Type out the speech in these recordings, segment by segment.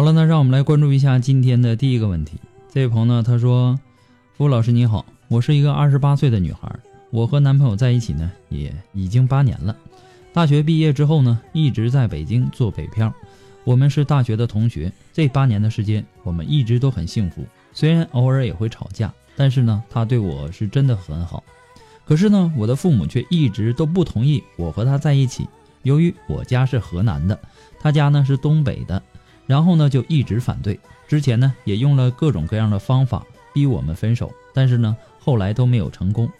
好了，那让我们来关注一下今天的第一个问题。这位朋友呢，他说：“付老师你好，我是一个二十八岁的女孩，我和男朋友在一起呢，也已经八年了。大学毕业之后呢，一直在北京做北漂。我们是大学的同学，这八年的时间，我们一直都很幸福。虽然偶尔也会吵架，但是呢，他对我是真的很好。可是呢，我的父母却一直都不同意我和他在一起。由于我家是河南的，他家呢是东北的。”然后呢，就一直反对。之前呢，也用了各种各样的方法逼我们分手，但是呢，后来都没有成功。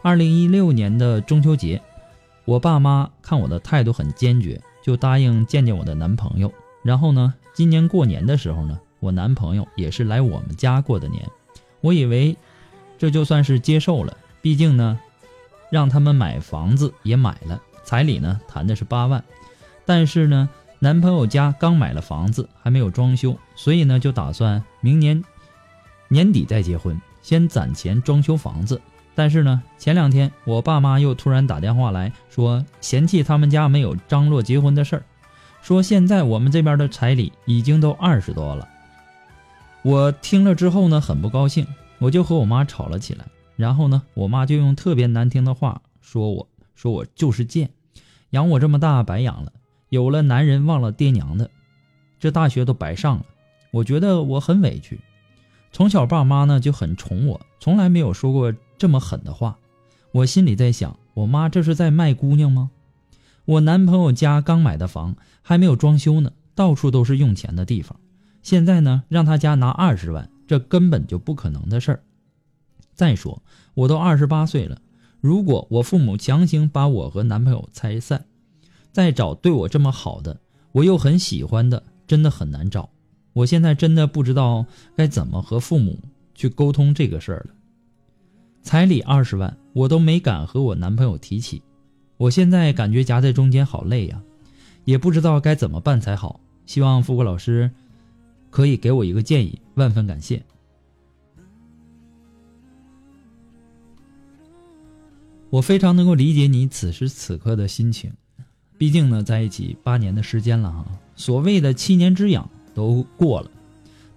二零一六年的中秋节，我爸妈看我的态度很坚决，就答应见见我的男朋友。然后呢，今年过年的时候呢，我男朋友也是来我们家过的年。我以为这就算是接受了，毕竟呢，让他们买房子也买了，彩礼呢谈的是八万，但是呢。男朋友家刚买了房子，还没有装修，所以呢就打算明年年底再结婚，先攒钱装修房子。但是呢，前两天我爸妈又突然打电话来说，嫌弃他们家没有张罗结婚的事儿，说现在我们这边的彩礼已经都二十多了。我听了之后呢，很不高兴，我就和我妈吵了起来。然后呢，我妈就用特别难听的话说我，说我就是贱，养我这么大白养了。有了男人忘了爹娘的，这大学都白上了。我觉得我很委屈。从小爸妈呢就很宠我，从来没有说过这么狠的话。我心里在想，我妈这是在卖姑娘吗？我男朋友家刚买的房还没有装修呢，到处都是用钱的地方。现在呢，让他家拿二十万，这根本就不可能的事儿。再说，我都二十八岁了，如果我父母强行把我和男朋友拆散，再找对我这么好的，我又很喜欢的，真的很难找。我现在真的不知道该怎么和父母去沟通这个事儿了。彩礼二十万，我都没敢和我男朋友提起。我现在感觉夹在中间好累呀，也不知道该怎么办才好。希望富贵老师可以给我一个建议，万分感谢。我非常能够理解你此时此刻的心情。毕竟呢，在一起八年的时间了哈，所谓的七年之痒都过了，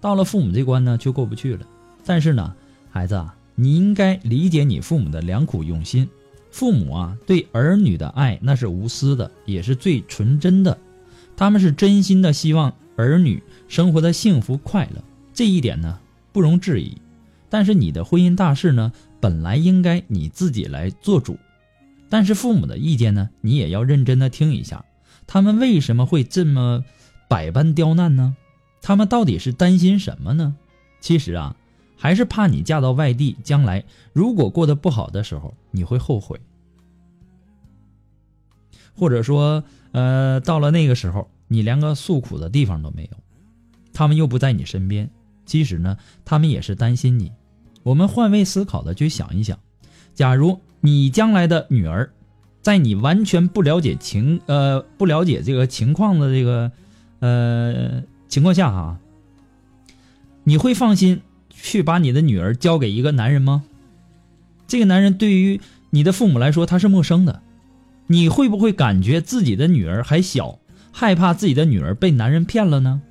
到了父母这关呢，却过不去了。但是呢，孩子啊，你应该理解你父母的良苦用心。父母啊，对儿女的爱那是无私的，也是最纯真的。他们是真心的希望儿女生活的幸福快乐，这一点呢，不容置疑。但是你的婚姻大事呢，本来应该你自己来做主。但是父母的意见呢，你也要认真的听一下，他们为什么会这么百般刁难呢？他们到底是担心什么呢？其实啊，还是怕你嫁到外地，将来如果过得不好的时候，你会后悔？或者说，呃，到了那个时候，你连个诉苦的地方都没有，他们又不在你身边。其实呢，他们也是担心你。我们换位思考的去想一想，假如你将来的女儿，在你完全不了解情呃不了解这个情况的这个呃情况下哈，你会放心去把你的女儿交给一个男人吗？这个男人对于你的父母来说他是陌生的。你会不会感觉自己的女儿还小，害怕自己的女儿被男人骗了呢？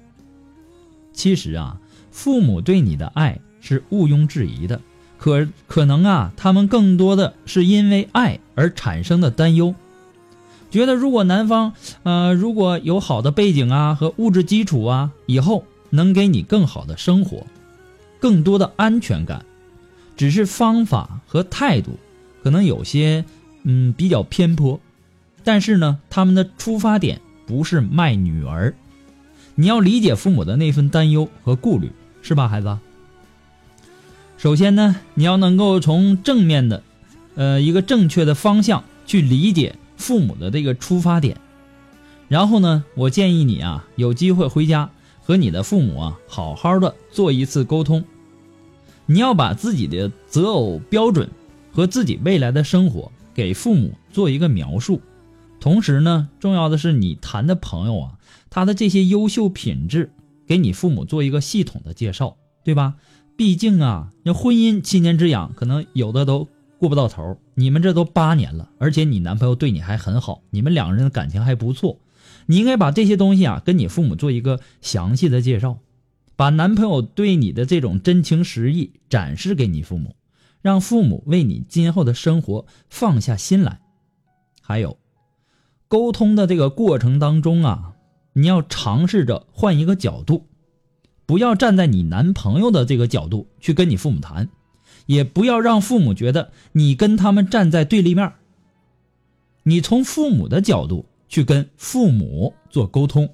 其实啊，父母对你的爱是毋庸置疑的，可可能啊，他们更多的是因为爱而产生的担忧，觉得如果男方呃如果有好的背景啊和物质基础啊，以后能给你更好的生活，更多的安全感，只是方法和态度可能有些嗯比较偏颇。但是呢，他们的出发点不是卖女儿，你要理解父母的那份担忧和顾虑，是吧，孩子？首先呢，你要能够从正面的，呃，一个正确的方向去理解父母的这个出发点。然后呢，我建议你啊，有机会回家和你的父母啊，好好的做一次沟通。你要把自己的择偶标准和自己未来的生活给父母做一个描述。同时呢，重要的是你谈的朋友啊，他的这些优秀品质，给你父母做一个系统的介绍，对吧？毕竟啊，那婚姻七年之痒，可能有的都过不到头。你们这都八年了，而且你男朋友对你还很好，你们两个人的感情还不错。你应该把这些东西啊，跟你父母做一个详细的介绍，把男朋友对你的这种真情实意展示给你父母，让父母为你今后的生活放下心来。还有。沟通的这个过程当中啊，你要尝试着换一个角度，不要站在你男朋友的这个角度去跟你父母谈，也不要让父母觉得你跟他们站在对立面。你从父母的角度去跟父母做沟通，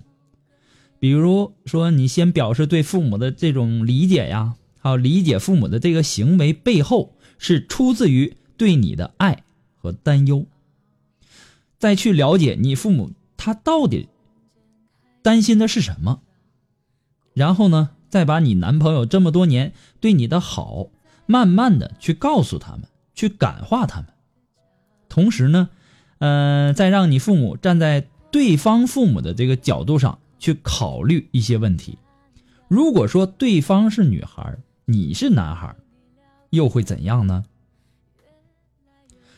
比如说你先表示对父母的这种理解呀，还有理解父母的这个行为背后是出自于对你的爱和担忧。再去了解你父母他到底担心的是什么，然后呢，再把你男朋友这么多年对你的好，慢慢的去告诉他们，去感化他们。同时呢，呃，再让你父母站在对方父母的这个角度上去考虑一些问题。如果说对方是女孩，你是男孩，又会怎样呢？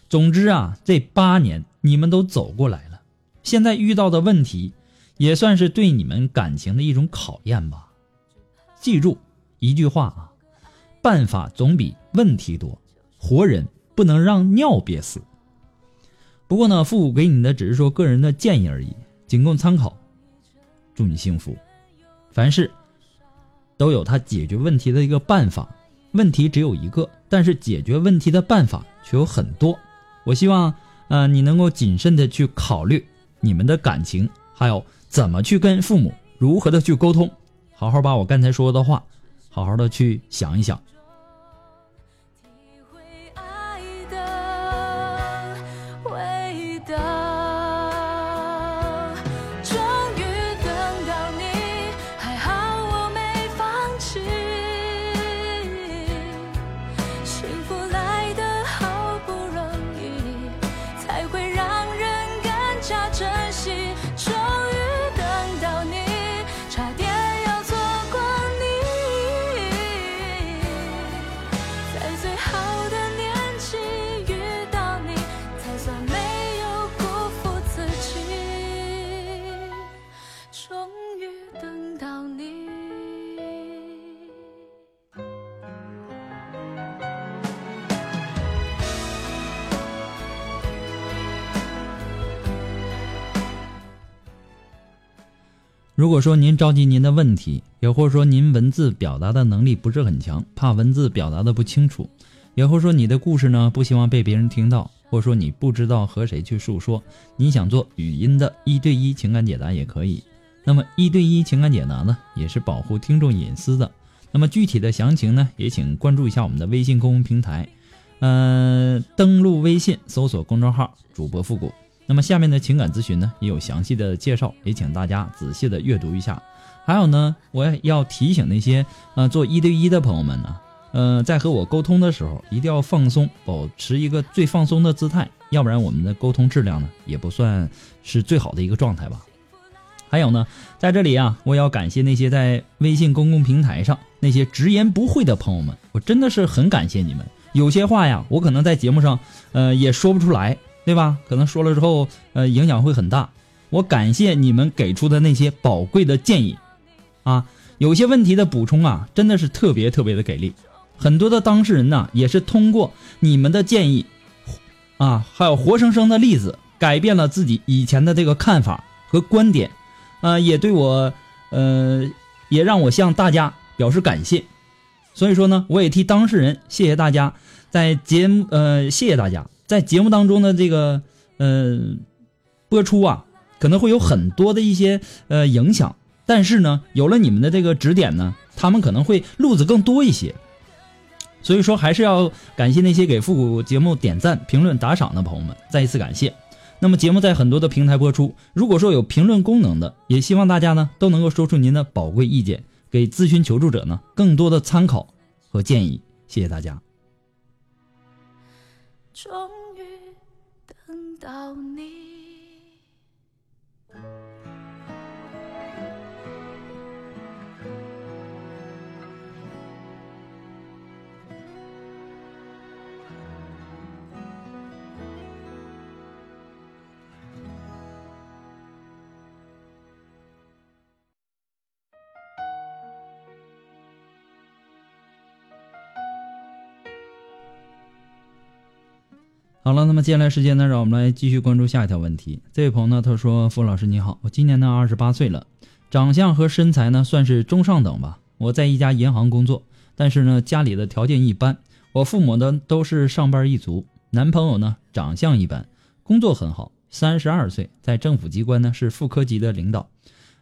总之啊，这八年。你们都走过来了，现在遇到的问题，也算是对你们感情的一种考验吧。记住一句话啊，办法总比问题多，活人不能让尿憋死。不过呢，父母给你的只是说个人的建议而已，仅供参考。祝你幸福。凡事都有他解决问题的一个办法，问题只有一个，但是解决问题的办法却有很多。我希望。呃，你能够谨慎的去考虑你们的感情，还有怎么去跟父母如何的去沟通，好好把我刚才说的话，好好的去想一想。如果说您着急您的问题，也或者说您文字表达的能力不是很强，怕文字表达的不清楚，也或者说你的故事呢不希望被别人听到，或者说你不知道和谁去诉说，你想做语音的一对一情感解答也可以。那么一对一情感解答呢，也是保护听众隐私的。那么具体的详情呢，也请关注一下我们的微信公众平台，嗯，登录微信搜索公众号“主播复古”。那么下面的情感咨询呢，也有详细的介绍，也请大家仔细的阅读一下。还有呢，我要提醒那些呃做一对一的朋友们呢，呃，在和我沟通的时候，一定要放松，保持一个最放松的姿态，要不然我们的沟通质量呢，也不算是最好的一个状态吧。还有呢，在这里啊，我要感谢那些在微信公共平台上那些直言不讳的朋友们，我真的是很感谢你们。有些话呀，我可能在节目上，呃，也说不出来。对吧？可能说了之后，呃，影响会很大。我感谢你们给出的那些宝贵的建议，啊，有些问题的补充啊，真的是特别特别的给力。很多的当事人呢，也是通过你们的建议，啊，还有活生生的例子，改变了自己以前的这个看法和观点，啊，也对我，呃，也让我向大家表示感谢。所以说呢，我也替当事人谢谢大家，在节目，呃，谢谢大家。在节目当中的这个呃播出啊，可能会有很多的一些呃影响，但是呢，有了你们的这个指点呢，他们可能会路子更多一些。所以说，还是要感谢那些给复古节目点赞、评论、打赏的朋友们，再一次感谢。那么节目在很多的平台播出，如果说有评论功能的，也希望大家呢都能够说出您的宝贵意见，给咨询求助者呢更多的参考和建议。谢谢大家。终于等到你。好了，那么接下来时间呢，让我们来继续关注下一条问题。这位朋友呢，他说：“付老师你好，我今年呢二十八岁了，长相和身材呢算是中上等吧。我在一家银行工作，但是呢家里的条件一般。我父母呢都是上班一族，男朋友呢长相一般，工作很好，三十二岁，在政府机关呢是副科级的领导。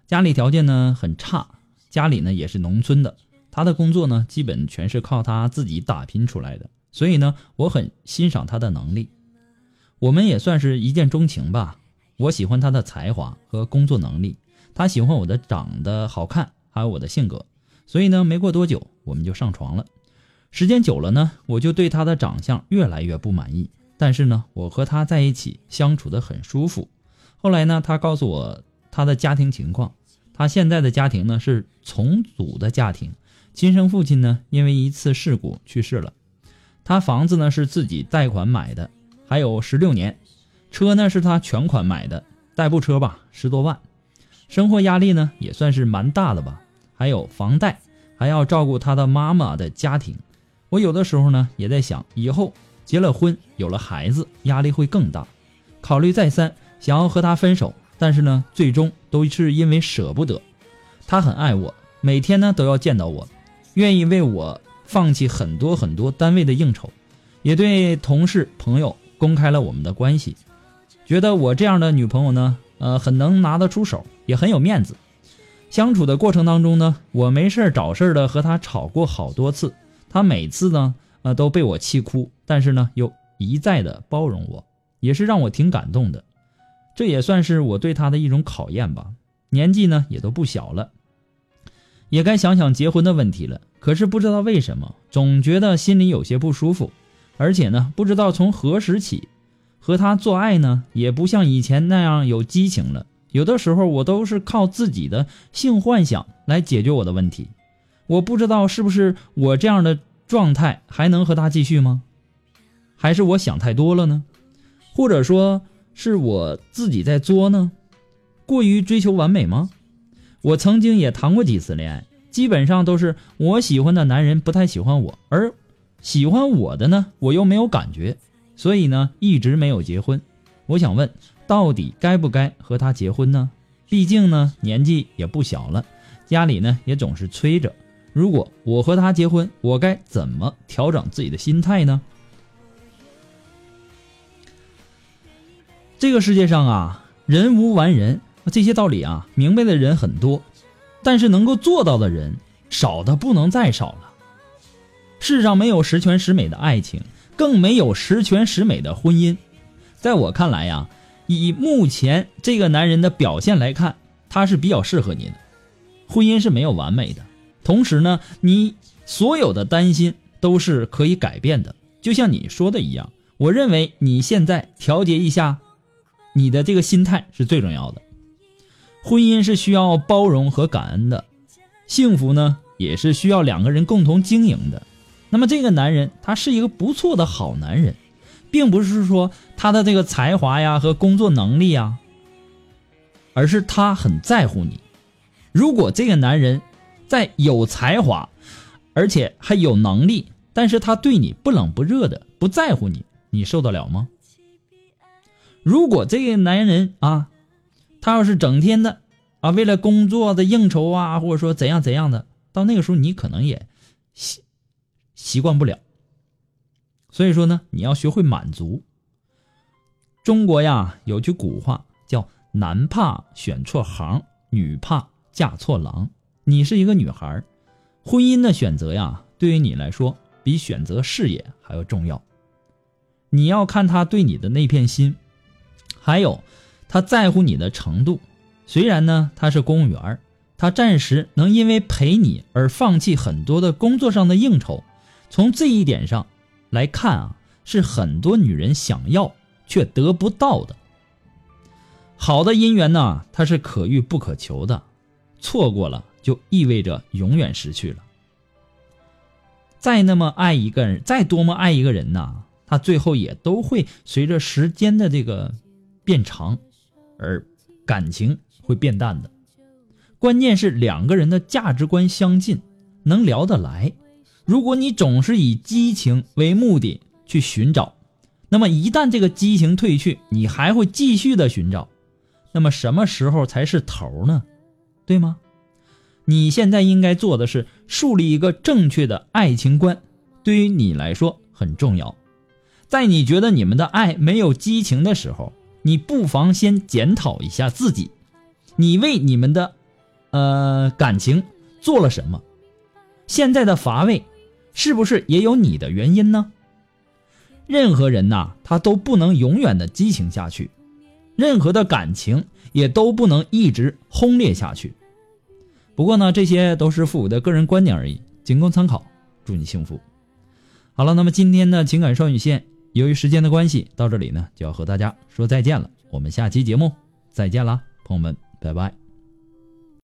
家里条件呢很差，家里呢也是农村的，他的工作呢基本全是靠他自己打拼出来的。”所以呢，我很欣赏他的能力，我们也算是一见钟情吧。我喜欢他的才华和工作能力，他喜欢我的长得好看，还有我的性格。所以呢，没过多久我们就上床了。时间久了呢，我就对他的长相越来越不满意。但是呢，我和他在一起相处的很舒服。后来呢，他告诉我他的家庭情况，他现在的家庭呢是重组的家庭，亲生父亲呢因为一次事故去世了。他房子呢是自己贷款买的，还有十六年，车呢是他全款买的，代步车吧，十多万，生活压力呢也算是蛮大的吧，还有房贷，还要照顾他的妈妈的家庭。我有的时候呢也在想，以后结了婚，有了孩子，压力会更大。考虑再三，想要和他分手，但是呢，最终都是因为舍不得。他很爱我，每天呢都要见到我，愿意为我。放弃很多很多单位的应酬，也对同事朋友公开了我们的关系，觉得我这样的女朋友呢，呃，很能拿得出手，也很有面子。相处的过程当中呢，我没事找事的和她吵过好多次，她每次呢，呃，都被我气哭，但是呢，又一再的包容我，也是让我挺感动的。这也算是我对她的一种考验吧。年纪呢，也都不小了。也该想想结婚的问题了，可是不知道为什么，总觉得心里有些不舒服，而且呢，不知道从何时起，和他做爱呢，也不像以前那样有激情了。有的时候，我都是靠自己的性幻想来解决我的问题。我不知道是不是我这样的状态还能和他继续吗？还是我想太多了呢？或者说是我自己在作呢？过于追求完美吗？我曾经也谈过几次恋爱，基本上都是我喜欢的男人不太喜欢我，而喜欢我的呢，我又没有感觉，所以呢，一直没有结婚。我想问，到底该不该和他结婚呢？毕竟呢，年纪也不小了，家里呢也总是催着。如果我和他结婚，我该怎么调整自己的心态呢？这个世界上啊，人无完人。这些道理啊，明白的人很多，但是能够做到的人少的不能再少了。世上没有十全十美的爱情，更没有十全十美的婚姻。在我看来呀，以目前这个男人的表现来看，他是比较适合你的。婚姻是没有完美的，同时呢，你所有的担心都是可以改变的。就像你说的一样，我认为你现在调节一下你的这个心态是最重要的。婚姻是需要包容和感恩的，幸福呢也是需要两个人共同经营的。那么这个男人他是一个不错的好男人，并不是说他的这个才华呀和工作能力呀，而是他很在乎你。如果这个男人在有才华，而且还有能力，但是他对你不冷不热的，不在乎你，你受得了吗？如果这个男人啊，他要是整天的啊，为了工作的应酬啊，或者说怎样怎样的，到那个时候你可能也习习惯不了。所以说呢，你要学会满足。中国呀有句古话叫“男怕选错行，女怕嫁错郎”。你是一个女孩，婚姻的选择呀，对于你来说比选择事业还要重要。你要看他对你的那片心，还有他在乎你的程度。虽然呢他是公务员，他暂时能因为陪你而放弃很多的工作上的应酬。从这一点上来看啊，是很多女人想要却得不到的。好的姻缘呢，它是可遇不可求的，错过了。就意味着永远失去了。再那么爱一个人，再多么爱一个人呐，他最后也都会随着时间的这个变长，而感情会变淡的。关键是两个人的价值观相近，能聊得来。如果你总是以激情为目的去寻找，那么一旦这个激情褪去，你还会继续的寻找。那么什么时候才是头呢？对吗？你现在应该做的是树立一个正确的爱情观，对于你来说很重要。在你觉得你们的爱没有激情的时候，你不妨先检讨一下自己，你为你们的，呃感情做了什么？现在的乏味，是不是也有你的原因呢？任何人呐，他都不能永远的激情下去，任何的感情也都不能一直轰烈下去。不过呢，这些都是父母的个人观点而已，仅供参考。祝你幸福。好了，那么今天的情感少女线，由于时间的关系，到这里呢就要和大家说再见了。我们下期节目再见啦，朋友们，拜拜。